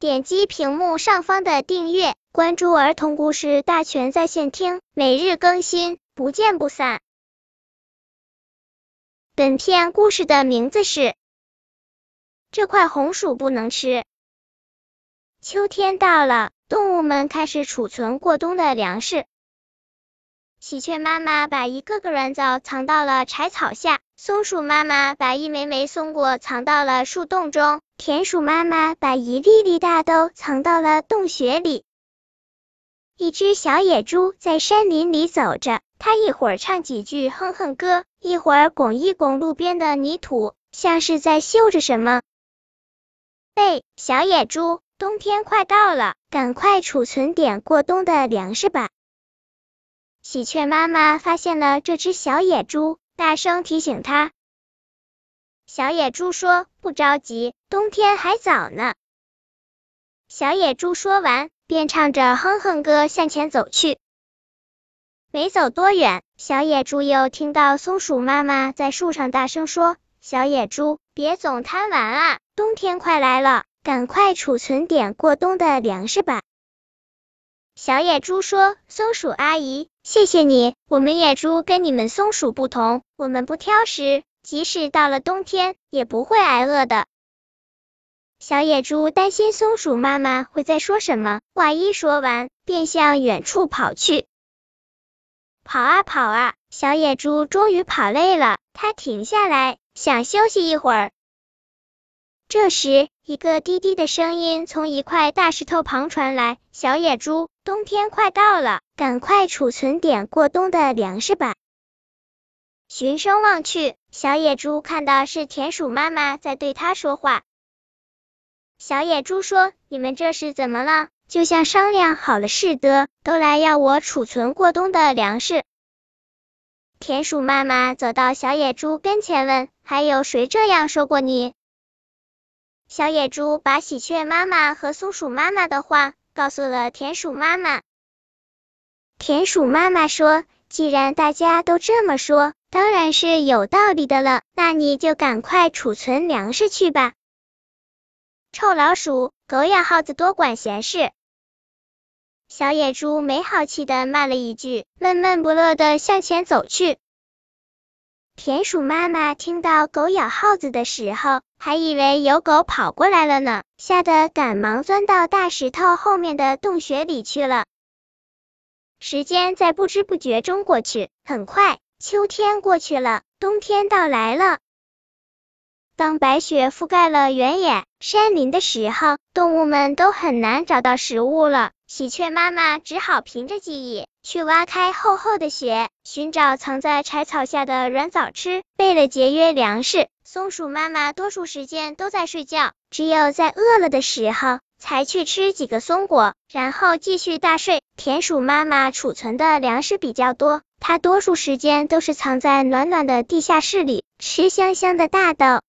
点击屏幕上方的订阅，关注儿童故事大全在线听，每日更新，不见不散。本片故事的名字是《这块红薯不能吃》。秋天到了，动物们开始储存过冬的粮食。喜鹊妈妈把一个个软枣藏到了柴草下，松鼠妈妈把一枚枚松果藏到了树洞中，田鼠妈妈把一粒粒大豆藏到了洞穴里。一只小野猪在山林里走着，它一会儿唱几句哼哼歌，一会儿拱一拱路边的泥土，像是在嗅着什么。喂，小野猪，冬天快到了，赶快储存点过冬的粮食吧。喜鹊妈妈发现了这只小野猪，大声提醒它。小野猪说：“不着急，冬天还早呢。”小野猪说完，便唱着哼哼歌向前走去。没走多远，小野猪又听到松鼠妈妈在树上大声说：“小野猪，别总贪玩啊，冬天快来了，赶快储存点过冬的粮食吧。”小野猪说：“松鼠阿姨。”谢谢你，我们野猪跟你们松鼠不同，我们不挑食，即使到了冬天也不会挨饿的。小野猪担心松鼠妈妈会再说什么，话一说完便向远处跑去。跑啊跑啊，小野猪终于跑累了，它停下来想休息一会儿。这时，一个低低的声音从一块大石头旁传来：“小野猪，冬天快到了，赶快储存点过冬的粮食吧。”循声望去，小野猪看到是田鼠妈妈在对它说话。小野猪说：“你们这是怎么了？就像商量好了似的，都来要我储存过冬的粮食。”田鼠妈妈走到小野猪跟前问：“还有谁这样说过你？”小野猪把喜鹊妈妈和松鼠妈妈的话告诉了田鼠妈妈。田鼠妈妈说：“既然大家都这么说，当然是有道理的了。那你就赶快储存粮食去吧。”臭老鼠，狗咬耗子多管闲事。小野猪没好气的骂了一句，闷闷不乐的向前走去。田鼠妈妈听到狗咬耗子的时候，还以为有狗跑过来了呢，吓得赶忙钻到大石头后面的洞穴里去了。时间在不知不觉中过去，很快秋天过去了，冬天到来了。当白雪覆盖了原野、山林的时候，动物们都很难找到食物了。喜鹊妈妈只好凭着记忆去挖开厚厚的雪，寻找藏在柴草下的软枣吃。为了节约粮食，松鼠妈妈多数时间都在睡觉，只有在饿了的时候才去吃几个松果，然后继续大睡。田鼠妈妈储存的粮食比较多，它多数时间都是藏在暖暖的地下室里，吃香香的大豆。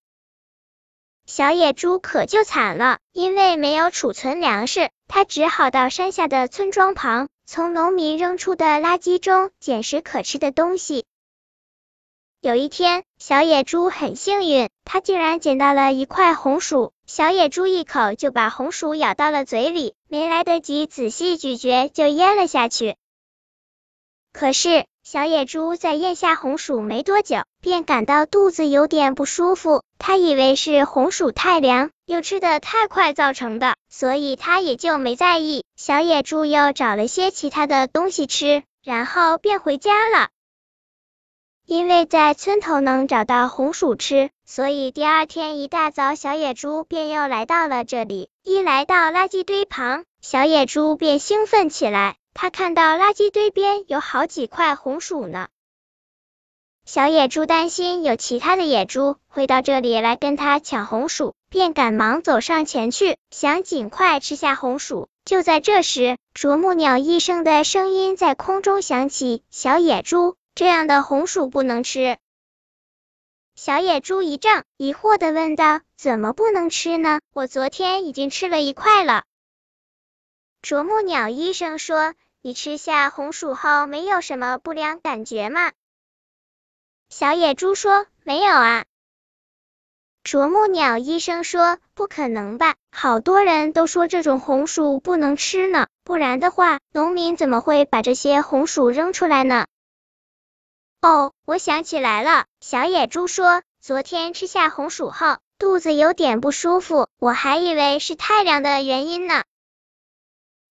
小野猪可就惨了，因为没有储存粮食，它只好到山下的村庄旁，从农民扔出的垃圾中捡拾可吃的东西。有一天，小野猪很幸运，它竟然捡到了一块红薯。小野猪一口就把红薯咬到了嘴里，没来得及仔细咀嚼，就咽了下去。可是，小野猪在咽下红薯没多久，便感到肚子有点不舒服。他以为是红薯太凉，又吃的太快造成的，所以他也就没在意。小野猪又找了些其他的东西吃，然后便回家了。因为在村头能找到红薯吃，所以第二天一大早，小野猪便又来到了这里。一来到垃圾堆旁，小野猪便兴奋起来。他看到垃圾堆边有好几块红薯呢。小野猪担心有其他的野猪会到这里来跟他抢红薯，便赶忙走上前去，想尽快吃下红薯。就在这时，啄木鸟医生的声音在空中响起：“小野猪，这样的红薯不能吃。”小野猪一怔，疑惑的问道：“怎么不能吃呢？我昨天已经吃了一块了。”啄木鸟医生说：“你吃下红薯后没有什么不良感觉吗？”小野猪说：“没有啊。”啄木鸟医生说：“不可能吧？好多人都说这种红薯不能吃呢，不然的话，农民怎么会把这些红薯扔出来呢？”哦，我想起来了，小野猪说，昨天吃下红薯后，肚子有点不舒服，我还以为是太凉的原因呢。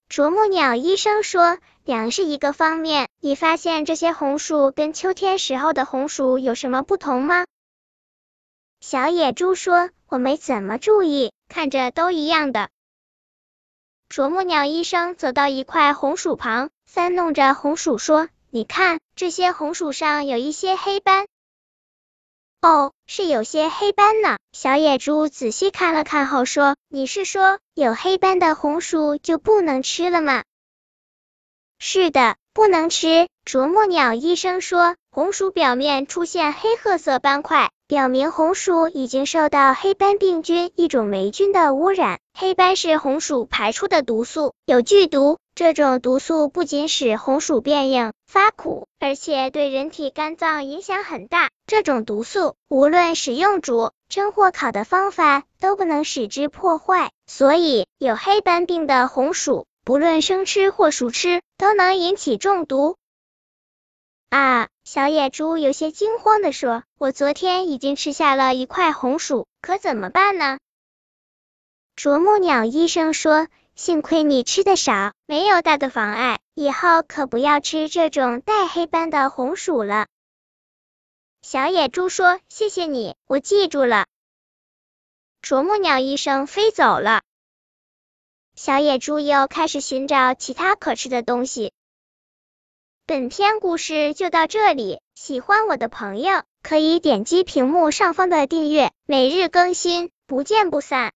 啄木鸟医生说，粮是一个方面，你发现这些红薯跟秋天时候的红薯有什么不同吗？小野猪说：“我没怎么注意，看着都一样的。”啄木鸟医生走到一块红薯旁，翻弄着红薯说：“你看，这些红薯上有一些黑斑。”哦，是有些黑斑呢。小野猪仔细看了看后说：“你是说有黑斑的红薯就不能吃了吗？”“是的，不能吃。”啄木鸟医生说：“红薯表面出现黑褐色斑块。”表明红薯已经受到黑斑病菌一种霉菌的污染。黑斑是红薯排出的毒素，有剧毒。这种毒素不仅使红薯变硬发苦，而且对人体肝脏影响很大。这种毒素无论使用煮、蒸或烤的方法都不能使之破坏，所以有黑斑病的红薯，不论生吃或熟吃，都能引起中毒。啊！小野猪有些惊慌的说：“我昨天已经吃下了一块红薯，可怎么办呢？”啄木鸟医生说：“幸亏你吃的少，没有大的妨碍，以后可不要吃这种带黑斑的红薯了。”小野猪说：“谢谢你，我记住了。”啄木鸟医生飞走了，小野猪又开始寻找其他可吃的东西。本篇故事就到这里，喜欢我的朋友可以点击屏幕上方的订阅，每日更新，不见不散。